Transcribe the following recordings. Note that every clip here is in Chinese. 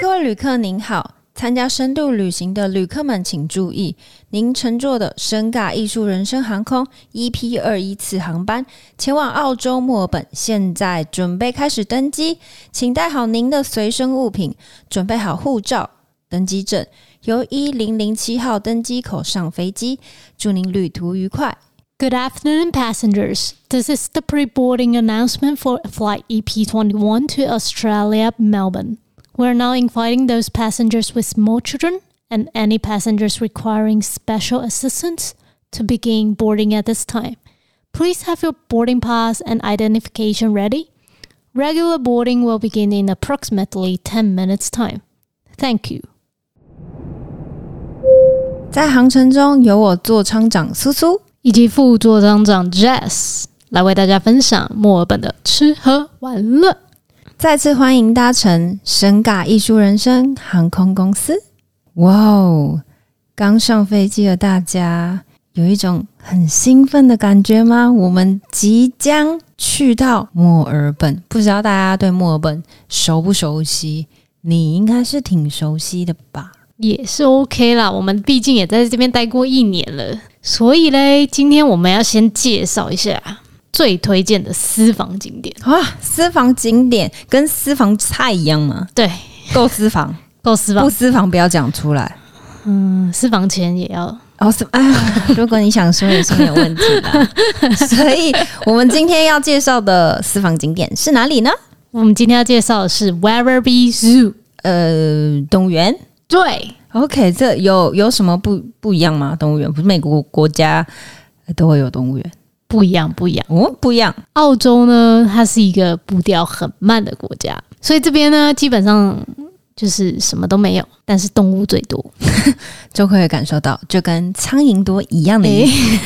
各位旅客您好，参加深度旅行的旅客们请注意，您乘坐的深尬艺术人生航空 EP 二一次航班前往澳洲墨尔本，现在准备开始登机，请带好您的随身物品，准备好护照、登机证，由一零零七号登机口上飞机，祝您旅途愉快。Good afternoon, passengers. This is the pre-boarding announcement for flight EP21 to Australia, Melbourne. We're now inviting those passengers with small children and any passengers requiring special assistance to begin boarding at this time. Please have your boarding pass and identification ready. Regular boarding will begin in approximately 10 minutes time. Thank you. 在航程中，由我座舱长苏苏。以及副座舱长 Jess 来为大家分享墨尔本的吃喝玩乐。 再次欢迎搭乘深尬艺术人生航空公司。哇哦！刚上飞机的大家有一种很兴奋的感觉吗？我们即将去到墨尔本，不知道大家对墨尔本熟不熟悉？你应该是挺熟悉的吧？也是 OK 啦，我们毕竟也在这边待过一年了。所以嘞，今天我们要先介绍一下最推荐的私房景点。啊，私房景点跟私房菜一样吗？对，够私房，够私房，不私房不要讲出来。嗯，私房钱也要。哦，什么？哎，如果你想说也是没有问题的。所以我们今天要介绍的私房景点是哪里呢？我们今天要介绍的是 Werribee Zoo，呃，动物园。对。OK，这有有什么不不一样吗？动物园不是每个国国家都会有动物园，不一样，不一样哦，不一样。澳洲呢，它是一个步调很慢的国家，所以这边呢，基本上就是什么都没有，但是动物最多，就可以感受到，就跟苍蝇多一样的意思。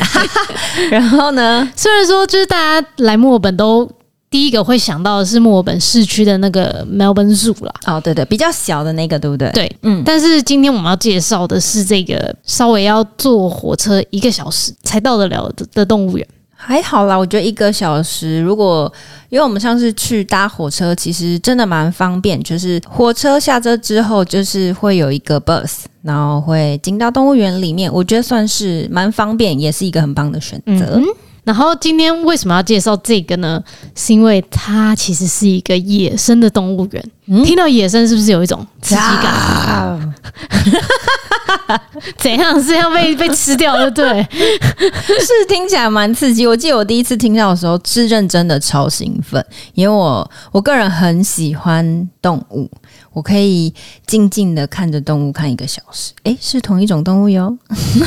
欸、然后呢，虽然说就是大家来墨尔本都。第一个会想到的是墨尔本市区的那个 Melbourne Zoo 啦，哦，对对，比较小的那个，对不对？对，嗯。但是今天我们要介绍的是这个稍微要坐火车一个小时才到得了的的动物园。还好啦，我觉得一个小时，如果因为我们上次去搭火车，其实真的蛮方便，就是火车下车之后，就是会有一个 bus，然后会进到动物园里面，我觉得算是蛮方便，也是一个很棒的选择。然后今天为什么要介绍这个呢？是因为它其实是一个野生的动物园。嗯、听到野生是不是有一种刺激感？啊、怎样是要被被吃掉的？对，是听起来蛮刺激。我记得我第一次听到的时候是认真的超兴奋，因为我我个人很喜欢动物。我可以静静的看着动物看一个小时，诶，是同一种动物哟，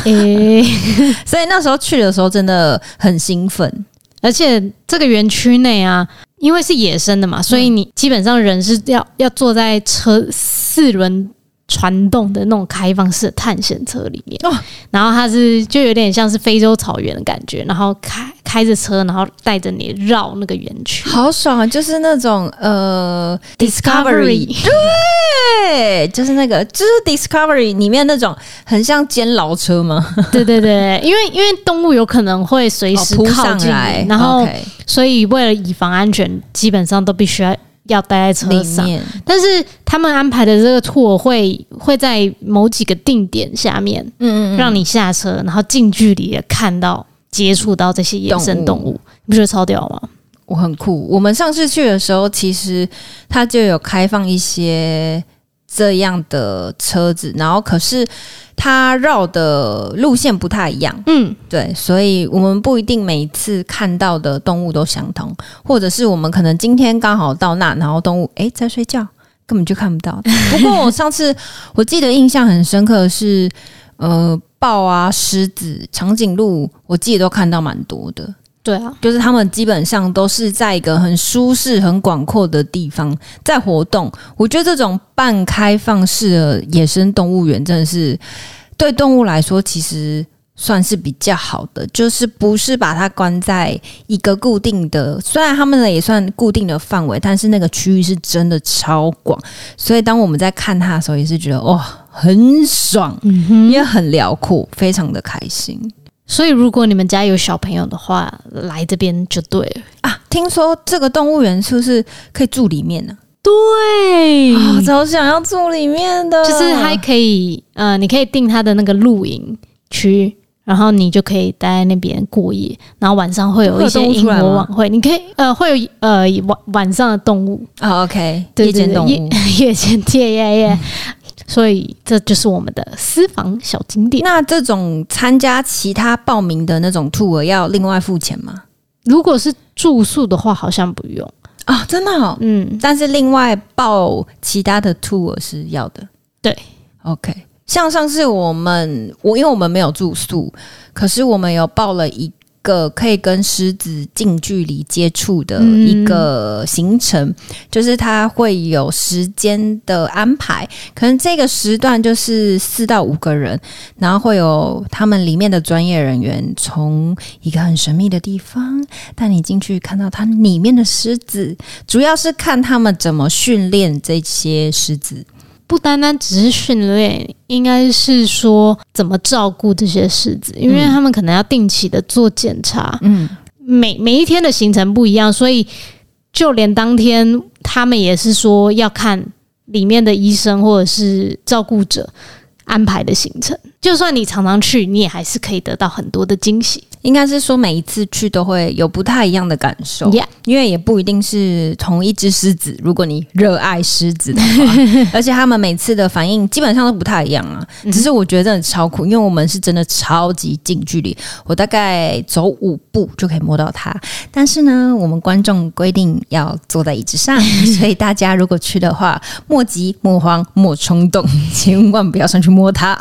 诶，所以那时候去的时候真的很兴奋，而且这个园区内啊，因为是野生的嘛，所以你基本上人是要要坐在车四轮。传动的那种开放式的探险车里面，哦，然后它是就有点像是非洲草原的感觉，然后开开着车，然后带着你绕那个园区，好爽啊！就是那种呃，Discovery，对，就是那个就是 Discovery 里面那种很像监牢车吗？对对对，因为因为动物有可能会随时靠近来，然后所以为了以防安全，基本上都必须要。要待在车上，但是他们安排的这个 tour 会会在某几个定点下面，嗯嗯，让你下车，然后近距离的看到、接触到这些野生动物，你不觉得超屌吗？我很酷。我们上次去的时候，其实它就有开放一些这样的车子，然后可是。它绕的路线不太一样，嗯，对，所以我们不一定每一次看到的动物都相同，或者是我们可能今天刚好到那，然后动物诶在睡觉，根本就看不到。不过我上次我记得印象很深刻的是，呃，豹啊、狮子、长颈鹿，我记得都看到蛮多的。对啊，就是他们基本上都是在一个很舒适、很广阔的地方在活动。我觉得这种半开放式的野生动物园真的是对动物来说，其实算是比较好的。就是不是把它关在一个固定的，虽然他们呢也算固定的范围，但是那个区域是真的超广。所以当我们在看它的时候，也是觉得哇，很爽，嗯哼，因为很辽阔，非常的开心。所以，如果你们家有小朋友的话，来这边就对了啊！听说这个动物园是不是可以住里面呢？对，我超想要住里面的，就是还可以，呃，你可以订它的那个露营区，然后你就可以待在那边过夜，然后晚上会有一些英国晚会，你可以，呃，会有呃晚晚上的动物。啊，OK，夜间动物，夜 间夜夜夜，所以这就是我们的私房小景点。那这种参加其他报名的那种 tour 要另外付钱吗？如果是住宿的话，好像不用。啊、哦，真的哦，嗯，但是另外报其他的 tour 是要的，对，OK。像上次我们，我因为我们没有住宿，可是我们有报了一。个可以跟狮子近距离接触的一个行程，嗯、就是它会有时间的安排，可能这个时段就是四到五个人，然后会有他们里面的专业人员从一个很神秘的地方带你进去，看到它里面的狮子，主要是看他们怎么训练这些狮子。不单单只是训练，应该是说怎么照顾这些狮子，因为他们可能要定期的做检查。嗯，每每一天的行程不一样，所以就连当天他们也是说要看里面的医生或者是照顾者安排的行程。就算你常常去，你也还是可以得到很多的惊喜。应该是说每一次去都会有不太一样的感受，Yeah. 因为也不一定是同一只狮子。如果你热爱狮子的话，而且他们每次的反应基本上都不太一样啊。只是我觉得真的超酷，因为我们是真的超级近距离，我大概走五步就可以摸到它。但是呢，我们观众规定要坐在椅子上，所以大家如果去的话，莫急莫慌莫冲动，千万不要上去摸它。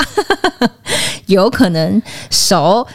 有可能手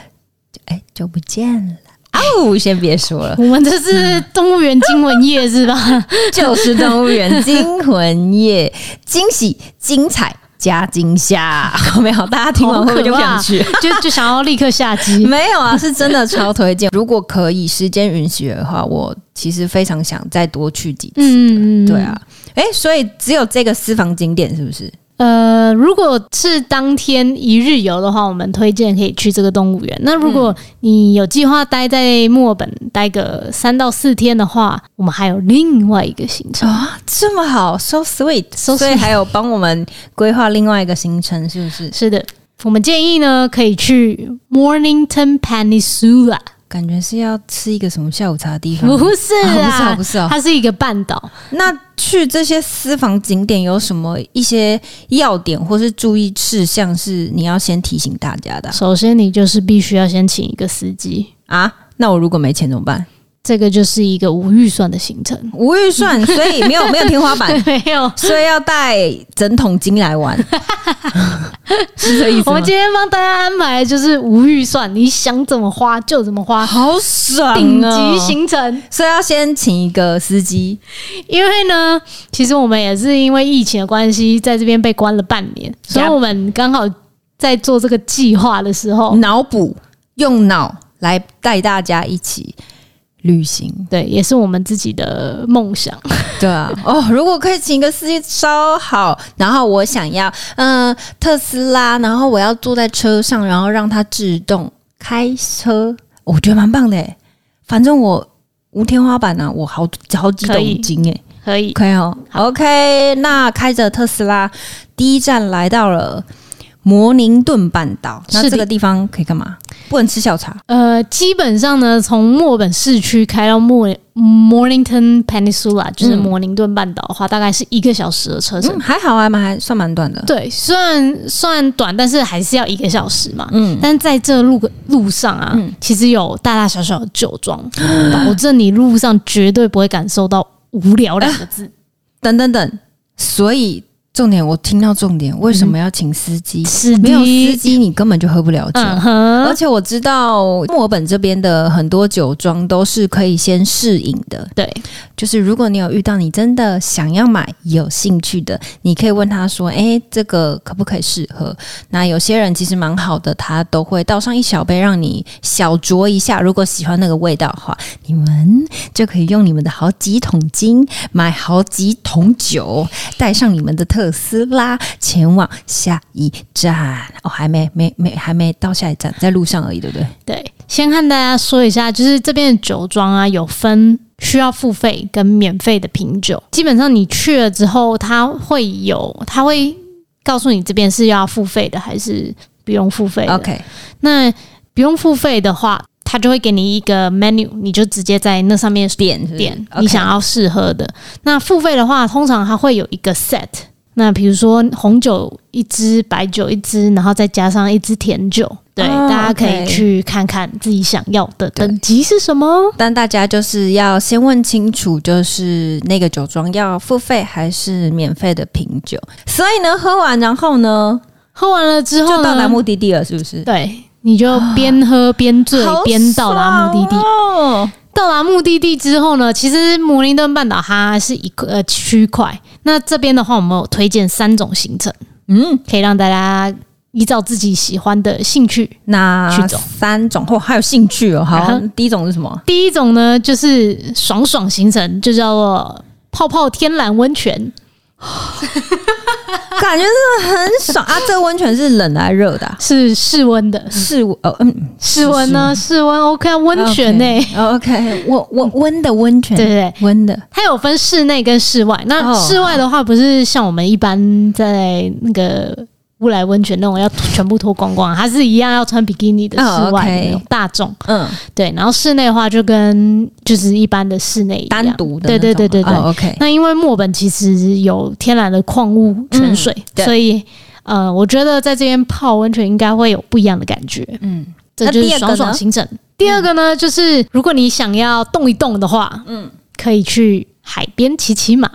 哎就不见了哦，先别说了，我们这是动物园惊魂夜是吧？就是动物园惊魂夜，惊喜、精彩加惊吓，没有？大家听完会不会就不想去？就就想要立刻下机？没有啊，是真的超推荐。如果可以，时间允许的话，我其实非常想再多去几次。嗯，对啊，哎，所以只有这个私房景点是不是？呃，如果是当天一日游的话，我们推荐可以去这个动物园。那如果你有计划待在墨尔本待个三到四天的话，我们还有另外一个行程啊，这么好，so sweet，so sweet，所以还有帮我们规划另外一个行程，是不是？是的，我们建议呢可以去 Mornington Peninsula。感觉是要吃一个什么下午茶的地方？不是啊，不是啊，不是啊，它是一个半岛。那去这些私房景点有什么一些要点或是注意事项是你要先提醒大家的？首先，你就是必须要先请一个司机啊。那我如果没钱怎么办？这个就是一个无预算的行程，无预算，所以没有没有天花板，没有，所以要带整桶金来玩，是这意思。我们今天帮大家安排就是无预算，你想怎么花就怎么花，好爽，顶级行程。所以要先请一个司机，因为呢，其实我们也是因为疫情的关系，在这边被关了半年，所以我们刚好在做这个计划的时候，脑补用脑来带大家一起。旅行，对，也是我们自己的梦想。对啊，哦，如果可以请一个司机超好。然后我想要，嗯、呃，特斯拉，然后我要坐在车上，然后让它自动开车，我觉得蛮棒的诶。反正我无天花板啊，我好好几桶金诶，可以，可以哦。OK，那开着特斯拉，第一站来到了。摩宁顿半岛，那这个地方可以干嘛？不能吃下午茶。呃，基本上呢，从墨尔本市区开到墨 Mornington Peninsula，就是摩宁顿半岛的话，大概是一个小时的车程。嗯，还好啊，还算蛮短的。对，虽然算短，但是还是要一个小时嘛。嗯，但是在这路路上啊，嗯、其实有大大小小的酒庄，嗯、保证你路上绝对不会感受到无聊两个字。等等等，所以。重点，我听到重点，为什么要请司机？是没有司机，你根本就喝不了酒。而且我知道墨尔本这边的很多酒庄都是可以先试饮的。对，就是如果你有遇到你真的想要买、有兴趣的，你可以问他说：“诶，这个可不可以试喝？”那有些人其实蛮好的，他都会倒上一小杯让你小酌一下。如果喜欢那个味道的话，你们就可以用你们的好几桶金买好几桶酒，带上你们的特。特斯拉，前往下一站。哦，还没没没还没到下一站，在路上而已，对不对？对，先和大家说一下，就是这边的酒庄啊，有分需要付费跟免费的品酒。基本上你去了之后，他会有，他会告诉你这边是要付费的还是不用付费的。OK，那不用付费的话。他就会给你一个 menu，你就直接在那上面点点你想要试喝的。那付费的话，通常它会有一个 set。那比如说红酒一支，白酒一支，然后再加上一支甜酒。对，oh. 大家可以去看看自己想要的等级是什么。但大家就是要先问清楚，就是那个酒庄要付费还是免费的品酒。所以呢，喝完然后呢，喝完了之后就到达目的地了，是不是？对。你就边喝边醉，边到达目的地。哦、到达目的地之后呢，其实摩林顿半岛它是一个呃区块。那这边的话，我们有推荐三种行程，嗯，可以让大家依照自己喜欢的兴趣那去走。三种或、哦、还有兴趣哦。好，嗯、第一种是什么？第一种呢，就是爽爽行程，就叫做泡泡天然温泉。感觉是很爽啊！这个温泉是冷的还是热的、啊？是室温的，室温哦，嗯，室温呢？室温 OK，温泉呢、欸、？OK，温温温的温泉，对对对，温的。它有分室内跟室外。那室外的话，不是像我们一般在那个。乌来温泉那种要全部脱光光，它是一样要穿比基尼的室外的那种大众，嗯，对。然后室内的话就跟就是一般的室内单独的，对对对对对。哦、OK，那因为墨本其实有天然的矿物泉水，嗯、所以呃，我觉得在这边泡温泉应该会有不一样的感觉。嗯，这就是爽爽行程。第二个呢，就是如果你想要动一动的话，嗯，可以去。海边骑骑马，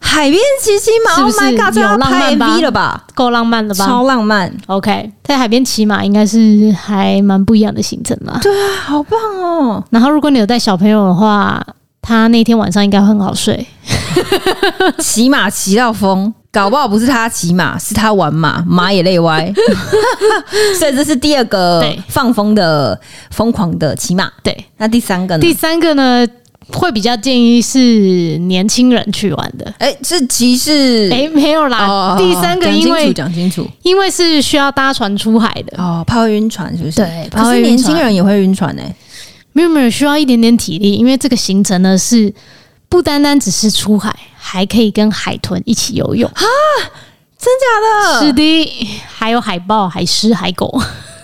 海边骑骑马，Oh my God，这要拍 MV 了吧？够浪漫了吧？超浪漫。OK，在海边骑马应该是还蛮不一样的行程吧？对啊，好棒哦！然后如果你有带小朋友的话，他那天晚上应该会很好睡。骑马骑到疯，搞不好不是他骑马，是他玩马，马也累歪。所以这是第二个放风的疯狂的骑马。对，那第三个呢？第三个呢？会比较建议是年轻人去玩的。哎，是骑士？哎，没有啦。哦、第三个，因为因为是需要搭船出海的。哦，怕会晕船是不是？对，可是年轻人也会晕船呢、欸。没有没有，需要一点点体力，因为这个行程呢是不单单只是出海，还可以跟海豚一起游泳啊！真假的？是的，还有海豹、海狮、海狗。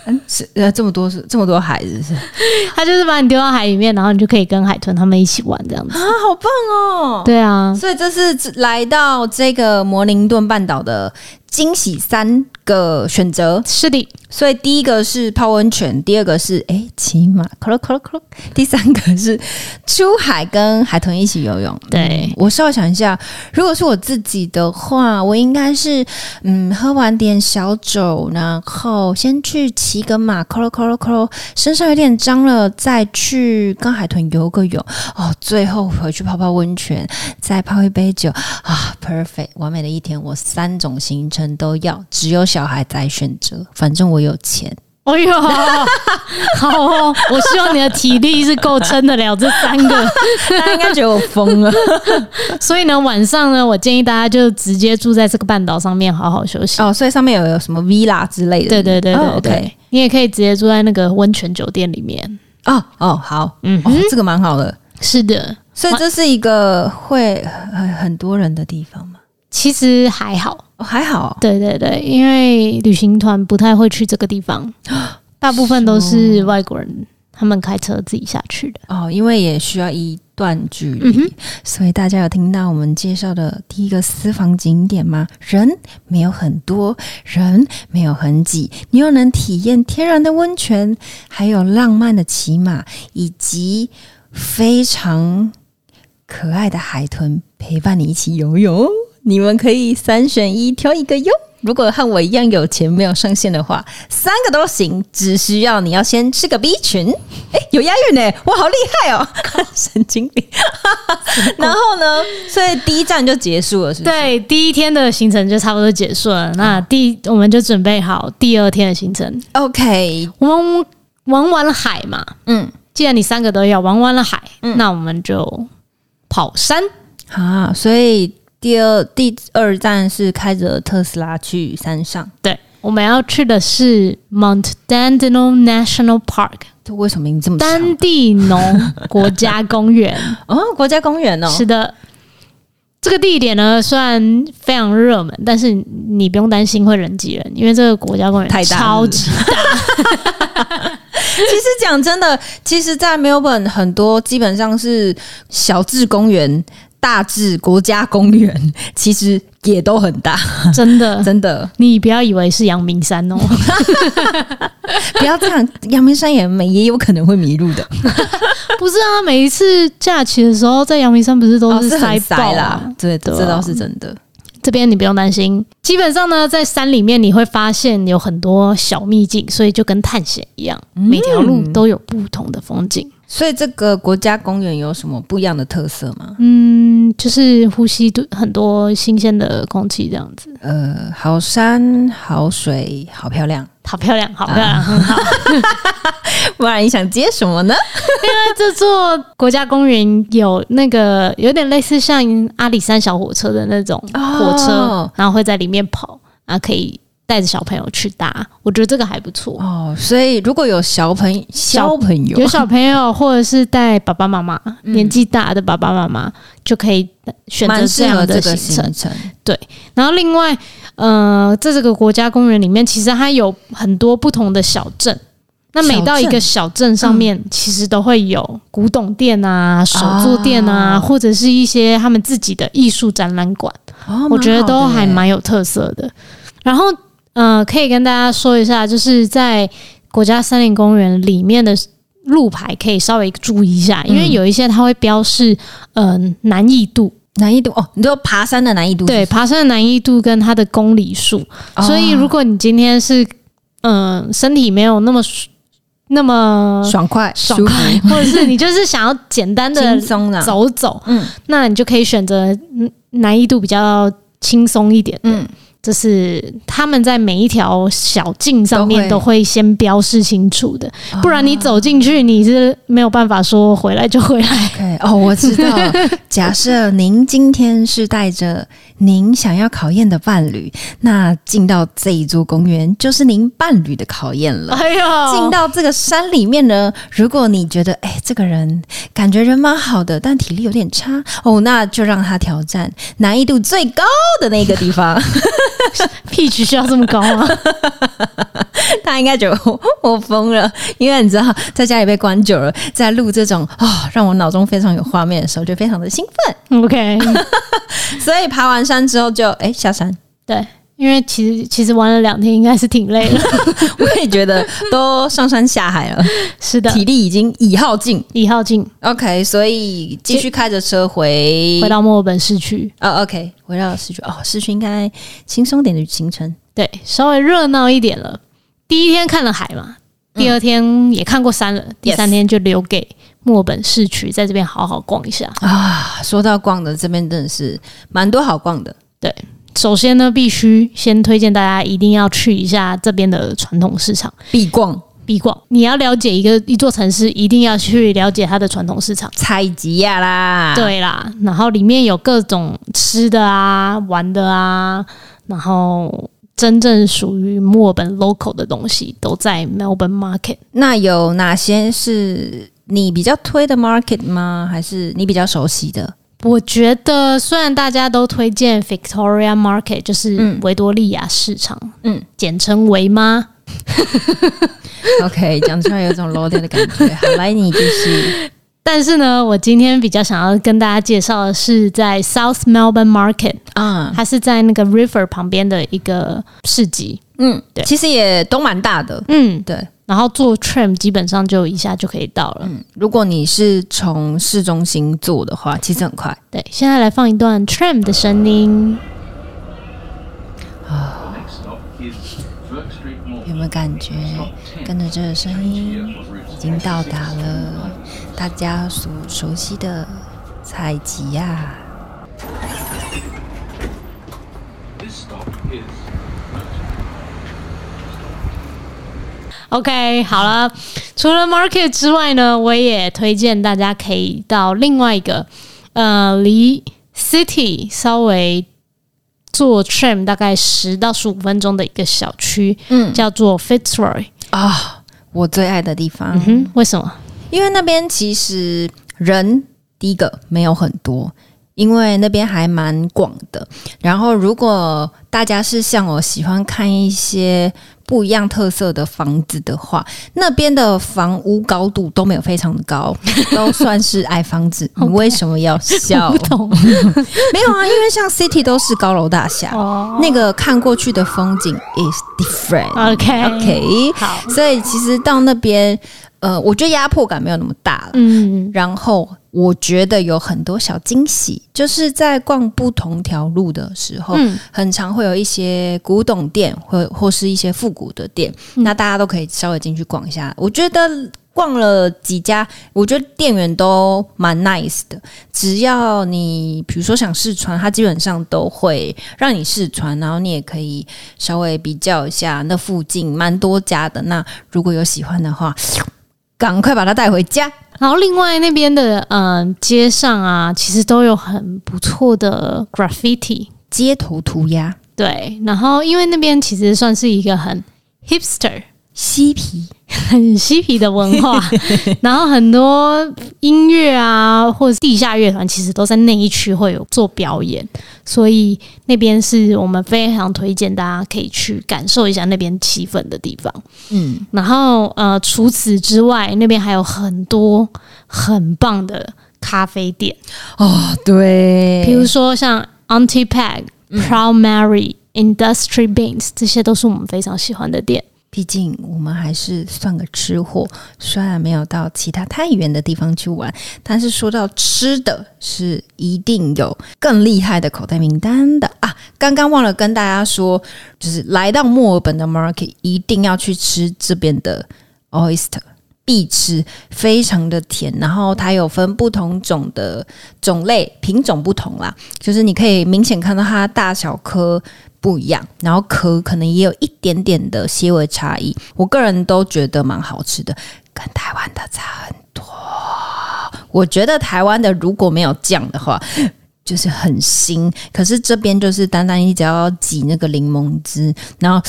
嗯，是呃，这么多是这么多海是不，是，他就是把你丢到海里面，然后你就可以跟海豚他们一起玩这样子。啊，好棒哦！对啊，所以这是来到这个摩灵顿半岛的惊喜三个选择，是的。所以第一个是泡温泉，第二个是哎骑马，克罗克罗克罗，第三个是出海跟海豚一起游泳。对，嗯、我稍微想一下，如果是我自己的话，我应该是嗯喝完点小酒，然后先去骑个马，克罗克罗克罗，身上有点脏了，再去跟海豚游个泳。哦，最后回去泡泡温泉，再泡一杯酒啊，perfect，完美的一天。我三种行程都要，只有小孩在选择，反正我。有钱，哎呦，好哦！我希望你的体力是够撑得了这三个，大家应该觉得我疯了。所以呢，晚上呢，我建议大家就直接住在这个半岛上面，好好休息哦。所以上面有有什么 villa 之类的？对对对对对，你也可以直接住在那个温泉酒店里面。哦哦，好，嗯、哦，这个蛮好的。是的，所以这是一个会很很多人的地方吗？其实还好，哦、还好。对对对，因为旅行团不太会去这个地方，大部分都是外国人，他们开车自己下去的。哦，因为也需要一段距离，嗯、所以大家有听到我们介绍的第一个私房景点吗？人没有很多，人没有很挤，你又能体验天然的温泉，还有浪漫的骑马，以及非常可爱的海豚陪伴你一起游泳。你们可以三选一挑一个哟。如果和我一样有钱没有上限的话，三个都行，只需要你要先吃个 B 群。哎，有押韵呢，我，好厉害哦！神经病。然后呢，所以第一站就结束了，是不是？对，第一天的行程就差不多结束了。那第我们就准备好第二天的行程。OK，我们玩完了海嘛，嗯，既然你三个都要玩完了海，嗯，那我们就跑山啊。所以。第二第二站是开着特斯拉去山上。对，我们要去的是 Mount Dandenong National Park。这为什么名字这么长？丹地农国家公园 哦，国家公园哦，是的。这个地点呢，虽然非常热门，但是你不用担心会人挤人，因为这个国家公园太大，超级大。其实讲真的，其实，在 Melbourne 很多基本上是小至公园。大至国家公园 其实也都很大，真的 真的。你不要以为是阳明山哦，不要这样，阳明山也没也有可能会迷路的。不是啊，每一次假期的时候，在阳明山不是都是塞爆啦？对的，这倒是真的。这边你不用担心，基本上呢，在山里面你会发现有很多小秘境，所以就跟探险一样，每条路都有不同的风景。所以这个国家公园有什么不一样的特色吗？嗯，就是呼吸很多新鲜的空气这样子。呃，好山好水好漂亮，好漂亮，好漂亮，很好。不然你想接什么呢？因为这座国家公园有那个有点类似像阿里山小火车的那种火车，哦、然后会在里面跑，然后可以。带着小朋友去搭，我觉得这个还不错哦。所以如果有小朋小，小朋友，有小朋友，或者是带爸爸妈妈、嗯、年纪大的爸爸妈妈，就可以选择这样的行程。对，然后另外，呃，在这个国家公园里面，其实它有很多不同的小镇。那每到一个小镇上面，其实都会有古董店啊、手作店啊，或者是一些他们自己的艺术展览馆。哦，我觉得都还蛮有特色的。然后。嗯、呃，可以跟大家说一下，就是在国家森林公园里面的路牌，可以稍微注意一下，因为有一些它会标示，嗯、呃，难易度，难易度哦，你说爬山的难易度是是，对，爬山的难易度跟它的公里数。哦、所以，如果你今天是，嗯、呃，身体没有那么那么爽快、爽快，或者是你就是想要简单的走走，嗯，那你就可以选择难易度比较轻松一点的，嗯。就是他们在每一条小径上面都会先标示清楚的，不然你走进去你是没有办法说回来就回来。Okay, 哦，我知道。假设您今天是带着您想要考验的伴侣，那进到这一座公园就是您伴侣的考验了。哎呦，进到这个山里面呢，如果你觉得哎，这个人感觉人蛮好的，但体力有点差哦，那就让他挑战难易度最高的那个地方。Peach 需要这么高吗？他应该觉得我疯了，因为你知道，在家里被关久了，在录这种啊、哦，让我脑中非常有画面的时候，就非常的兴奋。OK，所以爬完山之后就哎、欸、下山。对，因为其实其实玩了两天，应该是挺累了。我也觉得都上山下海了，是的，体力已经已耗尽，已耗尽。OK，所以继续开着车回回到墨尔本市区。啊，OK，回到市区哦，市区应该轻松点的行程，对，稍微热闹一点了。第一天看了海嘛，第二天也看过山了，嗯、第三天就留给墨尔本市区，在这边好好逛一下啊。说到逛的，这边真的是蛮多好逛的。对，首先呢，必须先推荐大家一定要去一下这边的传统市场，必逛必逛。你要了解一个一座城市，一定要去了解它的传统市场，采集呀啦，对啦，然后里面有各种吃的啊、玩的啊，然后。真正属于墨尔本 local 的东西都在 Melbourne Market。那有哪些是你比较推的 market 吗？还是你比较熟悉的？我觉得虽然大家都推荐 Victoria Market，就是维多利亚市场，嗯，简称维妈。OK，讲出来有种 low 的感觉。好，来你继续。但是呢，我今天比较想要跟大家介绍的是在 South Melbourne Market 啊，它是在那个 River 旁边的一个市集。嗯，对，其实也都蛮大的。嗯，对。然后坐 tram 基本上就一下就可以到了。嗯，如果你是从市中心坐的话，其实很快。对，现在来放一段 tram 的声音。啊，有没有感觉？跟着这个声音，已经到达了。大家所熟悉的采集呀。OK，好了，除了 Market 之外呢，我也推荐大家可以到另外一个，呃，离 City 稍微坐 tram 大概十到十五分钟的一个小区，嗯，叫做 Fitzroy 啊、哦，我最爱的地方。嗯哼，为什么？因为那边其实人第一个没有很多。因为那边还蛮广的，然后如果大家是像我喜欢看一些不一样特色的房子的话，那边的房屋高度都没有非常的高，都算是矮房子。你为什么要笑？不懂 没有啊，因为像 City 都是高楼大厦，哦，那个看过去的风景 is different。OK OK，好，所以其实到那边。呃，我觉得压迫感没有那么大了。嗯，然后我觉得有很多小惊喜，就是在逛不同条路的时候，嗯，很常会有一些古董店，或或是一些复古的店，嗯，那大家都可以稍微进去逛一下。我觉得逛了几家，我觉得店员都蛮 nice 的。只要你比如说想试穿，他基本上都会让你试穿，然后你也可以稍微比较一下那附近蛮多家的。那如果有喜欢的话。赶快把它带回家。然后，另外那边的嗯、呃、街上啊，其实都有很不错的 graffiti 街头涂鸦。对，然后因为那边其实算是一个很 hipster。嬉皮，很 嬉皮的文化，然后很多音乐啊，或者地下乐团，其实都在那一区会有做表演，所以那边是我们非常推荐大家可以去感受一下那边气氛的地方。嗯，然后呃，除此之外，那边还有很多很棒的咖啡店。哦，对，比如说像 Auntie Peg、嗯、Proud Mary、Industry Beans，这些都是我们非常喜欢的店。毕竟我们还是算个吃货，虽然没有到其他太远的地方去玩，但是说到吃的，是一定有更厉害的口袋名单的啊！刚刚忘了跟大家说，就是来到墨尔本的 market，一定要去吃这边的 oyster，必吃，非常的甜，然后它有分不同种的种类，品种不同啦，就是你可以明显看到它大小颗。不一样，然后壳可能也有一点点的些微差异。我个人都觉得蛮好吃的，跟台湾的差很多。我觉得台湾的如果没有酱的话，就是很腥。可是这边就是单单一只要挤那个柠檬汁，然后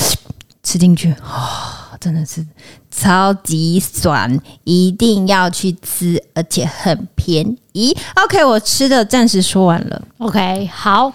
吃进去，哦，真的是超级酸，一定要去吃，而且很便宜。OK，我吃的暂时说完了。OK，好。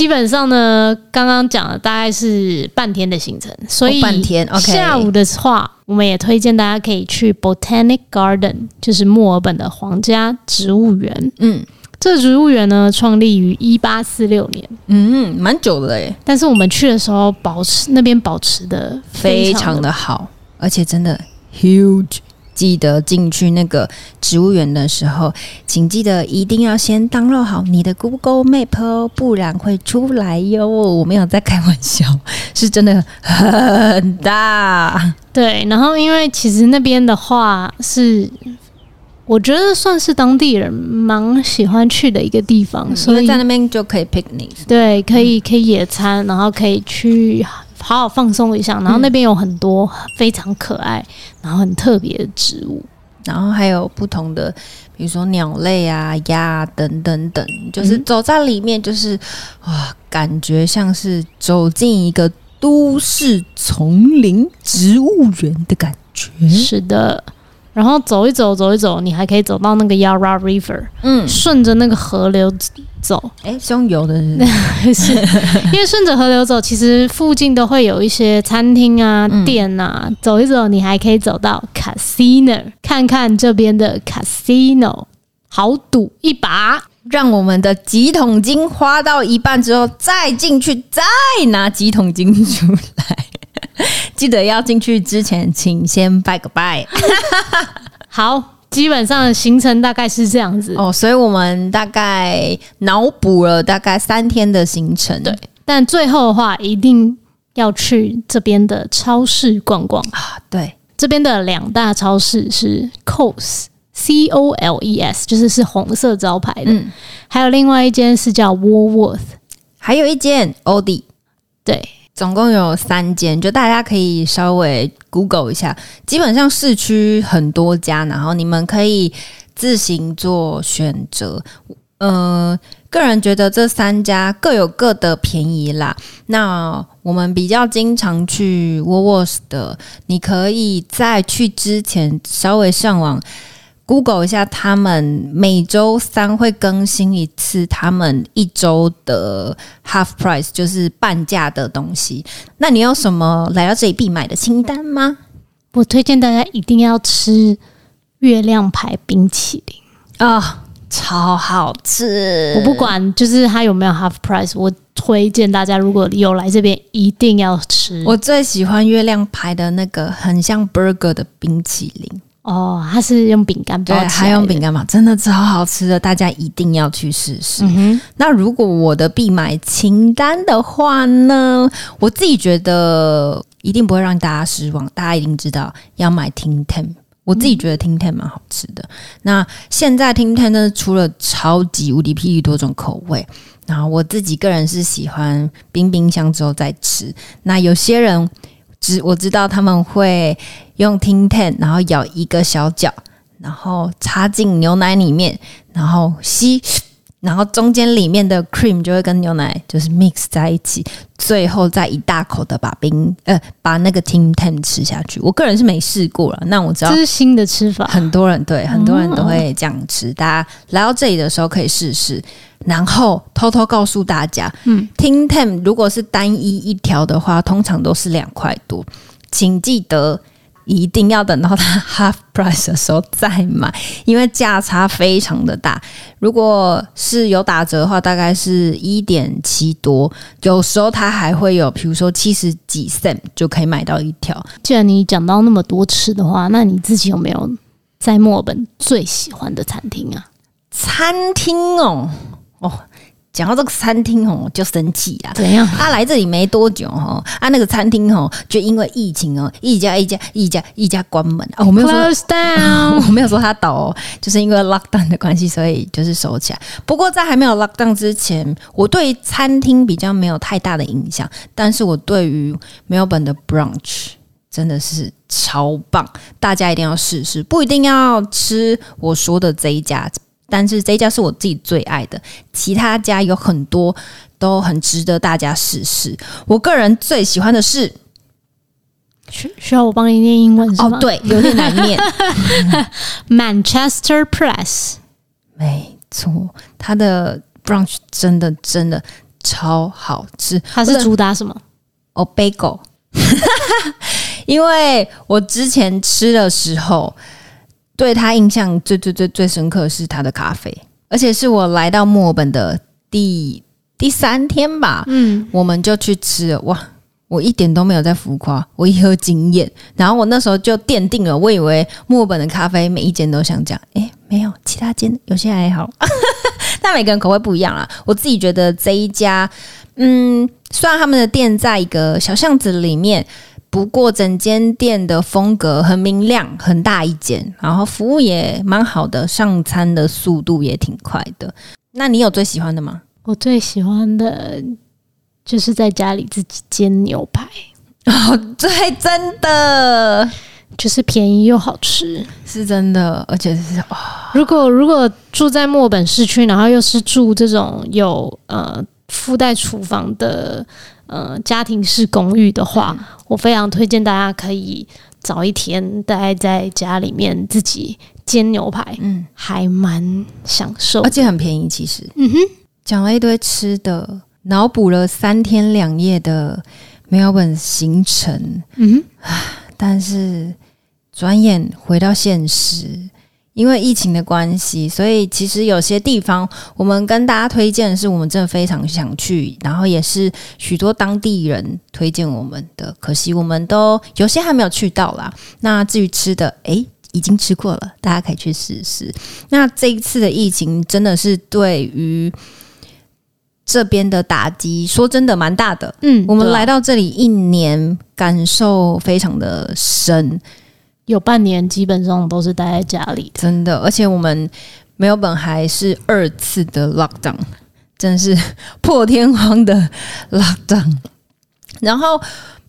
基本上呢，刚刚讲的大概是半天的行程，所以半天。OK，下午的话，我们也推荐大家可以去 Botanic Garden，就是墨尔本的皇家植物园。嗯，这个植物园呢，创立于一八四六年，嗯，蛮久的诶。但是我们去的时候，保持那边保持的非常的好，而且真的 huge。记得进去那个植物园的时候，请记得一定要先 download 好你的 Google Map 哦，不然会出来哟。我没有在开玩笑，是真的很大。对，然后因为其实那边的话是，我觉得算是当地人蛮喜欢去的一个地方，所以在那边就可以 picnic，对，可以可以野餐，然后可以去。好好放松一下，然后那边有很多非常可爱、然后很特别的植物，然后还有不同的，比如说鸟类啊、鸭啊等等等，就是走在里面，就是哇，感觉像是走进一个都市丛林植物园的感觉。是的。然后走一走，走一走，你还可以走到那个 Yarra River，嗯，顺着那个河流走。哎，用游的 是，是 因为顺着河流走，其实附近都会有一些餐厅啊、嗯、店啊。走一走，你还可以走到 Casino，看看这边的 Casino，好赌一把。让我们的几桶金花到一半之后，再进去，再拿几桶金出来。记得要进去之前，请先拜个拜。好，基本上行程大概是这样子哦，所以我们大概脑补了大概三天的行程。对，但最后的话一定要去这边的超市逛逛啊。对，这边的两大超市是 Coles，C O L E S，就是是红色招牌的。嗯，还有另外一间是叫 Woolworth，还有一间 Aldi。对。总共有三间，就大家可以稍微 Google 一下。基本上市区很多家，然后你们可以自行做选择。呃，个人觉得这三家各有各的便宜啦。那我们比较经常去 Woolworths 的，你可以在去之前稍微上网 Google 一下，他们每周三会更新一次他们一周的 Half Price，就是半价的东西。那你有什么来到这里必买的清单吗？我推荐大家一定要吃月亮牌冰淇淋啊。哦超好吃！我不管，就是它有没有 half price，我推荐大家如果有来这边，一定要吃。我最喜欢月亮牌的那个很像 burger 的冰淇淋哦，它是用饼干包，对，还用饼干嘛，真的超好吃的，大家一定要去试试。那如果我的必买清单的话呢，我自己觉得一定不会让大家失望，大家一定知道要买 Tim Tam。我自己觉得 Tim Tam 蛮好吃的。那现在 Tim Tam 呢，出了超级无敌霹雳多种口味。然后我自己个人是喜欢冰冰箱之后再吃。那有些人知我知道他们会用 tin tan 然后咬一个小角，然后插进牛奶里面，然后吸。然后中间里面的 cream 就会跟牛奶就是 mix 在一起，最后再一大口的把冰呃把那个 Tim Tam 吃下去。我个人是没试过了，那我知道这是新的吃法，很多人对很多人都会这样吃。大家来到这里的时候可以试试，然后偷偷告诉大家，嗯，Tim Tam 如果是单一一条的话，通常都是两块多，请记得。一定要等到它 half price 的时候再买，因为价差非常的大。如果是有打折的话，大概是一点七多，有时候它还会有，比如说七十几 cent 就可以买到一条。既然你讲到那么多吃的话，那你自己有没有在墨尔本最喜欢的餐厅啊？餐厅哦，哦。讲到这个餐厅哦，就生气啊！怎样？他、啊、来这里没多久哦，啊，那个餐厅哦，就因为疫情哦，一家一家一家一家关门啊。我没有说，Close down. 我没有说他倒哦，就是因为 lockdown 的关系，所以就是收起来。不过在还没有 lockdown 之前，我对餐厅比较没有太大的影响，但是我对于墨尔本的 brunch 真的是超棒，大家一定要试试，不一定要吃我说的这一家。但是这一家是我自己最爱的，其他家有很多都很值得大家试试。我个人最喜欢的是，需需要我帮你念英文是吗？哦，对，有点难念。Manchester Press，没错，它的 brunch 真的真的超好吃。它是主打什么？哦，bagel。因为我之前吃的时候。对他印象最最最最深刻的是他的咖啡，而且是我来到墨尔本的第第三天吧，嗯，我们就去吃了，哇，我一点都没有在浮夸，我一喝惊艳，然后我那时候就奠定了，我以为墨尔本的咖啡每一间都像这样，诶，没有，其他间有些还好，但每个人口味不一样啊。我自己觉得这一家，嗯，虽然他们的店在一个小巷子里面。不过整间店的风格很明亮，很大一间，然后服务也蛮好的，上餐的速度也挺快的。那你有最喜欢的吗？我最喜欢的就是在家里自己煎牛排哦，对，真的就是便宜又好吃，是真的，而且是哦。如果如果住在墨尔本市区，然后又是住这种有呃附带厨房的。呃，家庭式公寓的话，嗯，我非常推荐大家可以早一天待在家里面自己煎牛排，嗯，还蛮享受，而且很便宜。其实，嗯哼，讲了一堆吃的，脑补了三天两夜的墨尔本行程，嗯哼，但是转眼回到现实。因为疫情的关系，所以其实有些地方我们跟大家推荐的是我们真的非常想去，然后也是许多当地人推荐我们的，可惜我们都有些还没有去到啦。那至于吃的，诶，已经吃过了，大家可以去试试。那这一次的疫情真的是对于这边的打击，说真的蛮大的。嗯，我们来到这里一年，感受非常的深。有半年基本上都是待在家里的，真的。而且我们没有本还是二次的 lockdown，真是 破天荒的 lockdown。然后，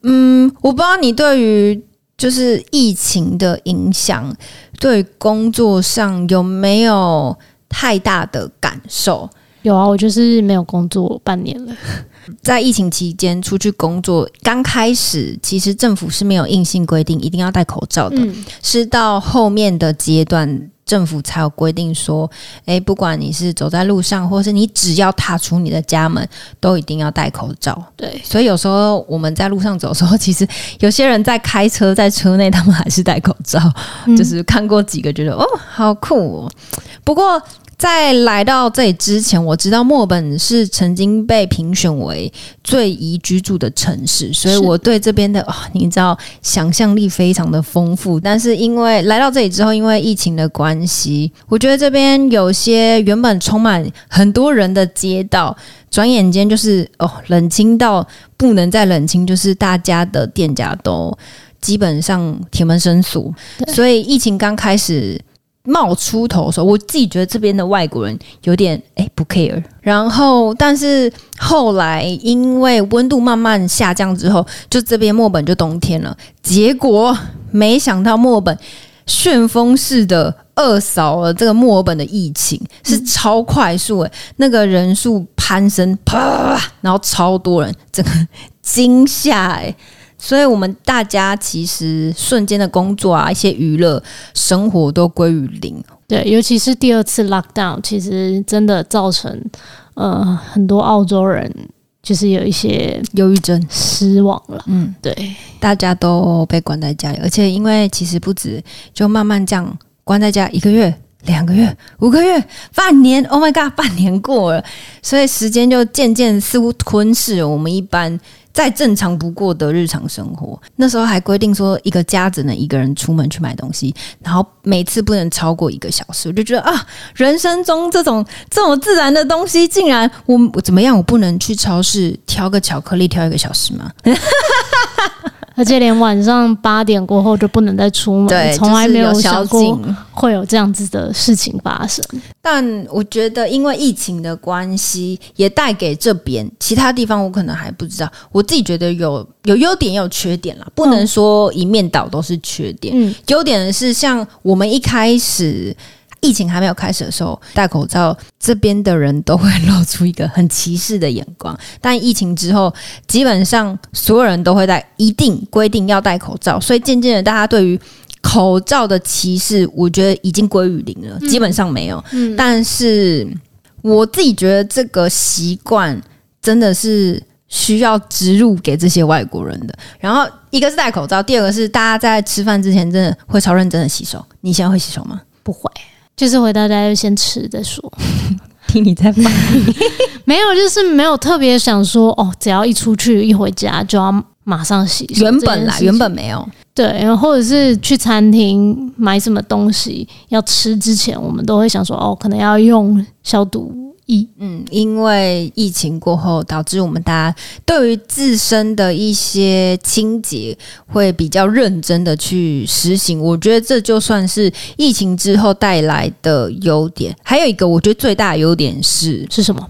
嗯，我不知道你对于就是疫情的影响，对工作上有没有太大的感受？有啊，我就是没有工作半年了。在疫情期间出去工作，刚开始其实政府是没有硬性规定一定要戴口罩的，嗯、是到后面的阶段，政府才有规定说，哎，不管你是走在路上，或是你只要踏出你的家门，都一定要戴口罩。对，所以有时候我们在路上走的时候，其实有些人在开车，在车内他们还是戴口罩，嗯、就是看过几个觉得哦，好酷哦。不过。在来到这里之前，我知道墨尔本是曾经被评选为最宜居住的城市，所以我对这边的、哦、你知道想象力非常的丰富。但是因为来到这里之后，因为疫情的关系，我觉得这边有些原本充满很多人的街道，转眼间就是哦冷清到不能再冷清，就是大家的店家都基本上铁门生锁，所以疫情刚开始。冒出头的时候，我自己觉得这边的外国人有点诶、欸、不 care，然后但是后来因为温度慢慢下降之后，就这边墨本就冬天了，结果没想到墨本旋风式的扼扫了这个墨尔本的疫情，是超快速诶、欸，那个人数攀升，啪，然后超多人，整个惊吓诶。所以，我们大家其实瞬间的工作啊，一些娱乐生活都归于零。对，尤其是第二次 lockdown，其实真的造成呃很多澳洲人就是有一些忧郁症、失望了。嗯，对，大家都被关在家里，而且因为其实不止，就慢慢这样关在家一个月、两个月、五个月、半年。Oh my god，半年过了，所以时间就渐渐似乎吞噬了我们一般。再正常不过的日常生活，那时候还规定说一个家只能一个人出门去买东西，然后每次不能超过一个小时。我就觉得啊，人生中这种这种自然的东西，竟然我我怎么样？我不能去超市挑个巧克力挑一个小时吗？而且连晚上八点过后就不能再出门，对，从来没有想过会有这样子的事情发生。但我觉得，因为疫情的关系，也带给这边其他地方，我可能还不知道。我自己觉得有有优点，也有缺点啦，不能说一面倒都是缺点。嗯，优点是像我们一开始。疫情还没有开始的时候，戴口罩，这边的人都会露出一个很歧视的眼光。但疫情之后，基本上所有人都会戴，一定规定要戴口罩。所以渐渐的，大家对于口罩的歧视，我觉得已经归于零了，基本上没有。嗯，但是我自己觉得这个习惯真的是需要植入给这些外国人的。然后一个是戴口罩，第二个是大家在吃饭之前真的会超认真的洗手。你现在会洗手吗？不会。就是回到家就先吃再说，听你在骂，没有，就是没有特别想说哦，只要一出去一回家就要马上洗。原本啦，原本没有，对，然后或者是去餐厅买什么东西要吃之前，我们都会想说哦，可能要用消毒。嗯，因为疫情过后，导致我们大家对于自身的一些清洁会比较认真的去实行。我觉得这就算是疫情之后带来的优点。还有一个，我觉得最大的优点是是什么？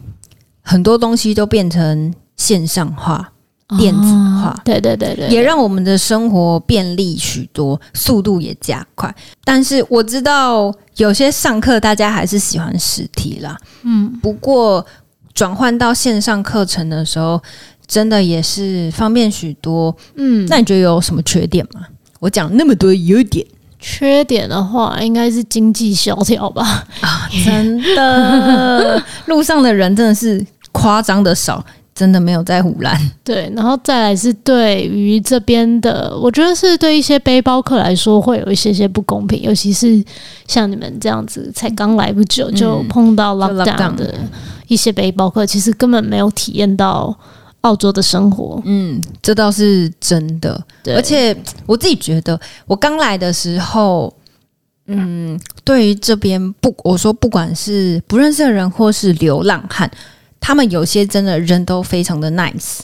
很多东西都变成线上化。电子化，哦，对对对对，也让我们的生活便利许多，速度也加快。但是我知道有些上课大家还是喜欢实体啦，嗯，不过转换到线上课程的时候，真的也是方便许多。嗯，那你觉得有什么缺点吗？我讲那么多优点，缺点的话应该是经济萧条吧？啊，真的，路上的人真的是夸张的少。真的没有在胡乱，对，然后再来是对于这边的，我觉得是对一些背包客来说会有一些些不公平，尤其是像你们这样子才刚来不久就碰到 lockdown 的一些背包客，其实根本没有体验到澳洲的生活。嗯，这倒是真的。对，而且我自己觉得，我刚来的时候，嗯，对于这边不，我说不管是不认识的人或是流浪汉。他们有些真的人都非常的 nice，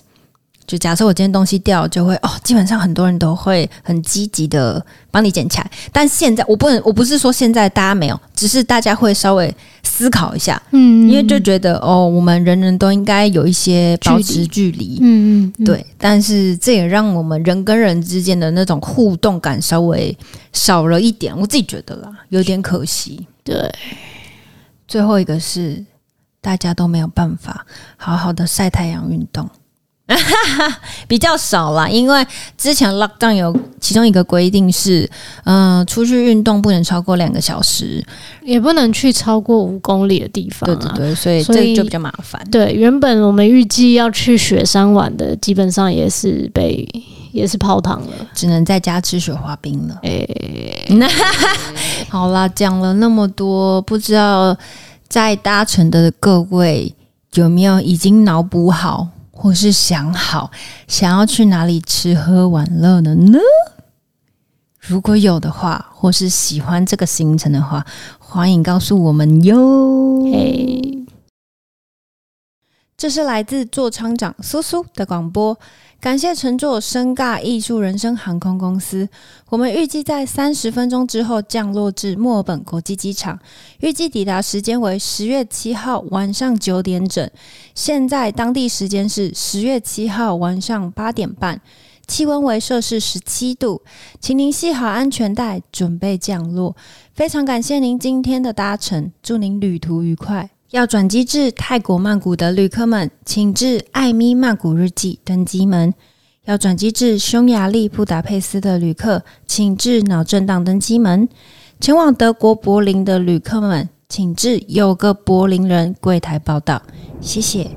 就假设我今天东西掉，就会哦，基本上很多人都会很积极的帮你捡起来。但现在我不能，我不是说现在大家没有，只是大家会稍微思考一下，嗯，因为就觉得哦，我们人人都应该有一些保持距离，嗯嗯，对。但是这也让我们人跟人之间的那种互动感稍微少了一点，我自己觉得啦，有点可惜。对，最后一个是。大家都没有办法好好的晒太阳运动。比较少啦，因为之前 lockdown 有其中一个规定是，嗯、呃，出去运动不能超过两个小时，也不能去超过五公里的地方、啊。对对对，所以这就比较麻烦。对，原本我们预计要去雪山玩的，基本上也是被也是泡汤了，只能在家吃雪花冰了。哎、欸，好啦，讲了那么多，不知道在搭乘的各位有没有已经脑补好？或是想好想要去哪里吃喝玩乐了呢？如果有的话，或是喜欢这个行程的话，欢迎告诉我们哟。嘿，这是来自座舱长苏苏的广播。感谢乘坐深尬艺术人生航空公司。我们预计在三十分钟之后降落至墨尔本国际机场，预计抵达时间为十月七号晚上九点整。现在当地时间是十月七号晚上八点半，气温为摄氏十七度，请您系好安全带，准备降落。非常感谢您今天的搭乘，祝您旅途愉快。要转机至泰国曼谷的旅客们，请至艾咪曼谷日记登机门；要转机至匈牙利布达佩斯的旅客，请至脑震荡登机门；前往德国柏林的旅客们，请至有个柏林人柜台报到。谢谢。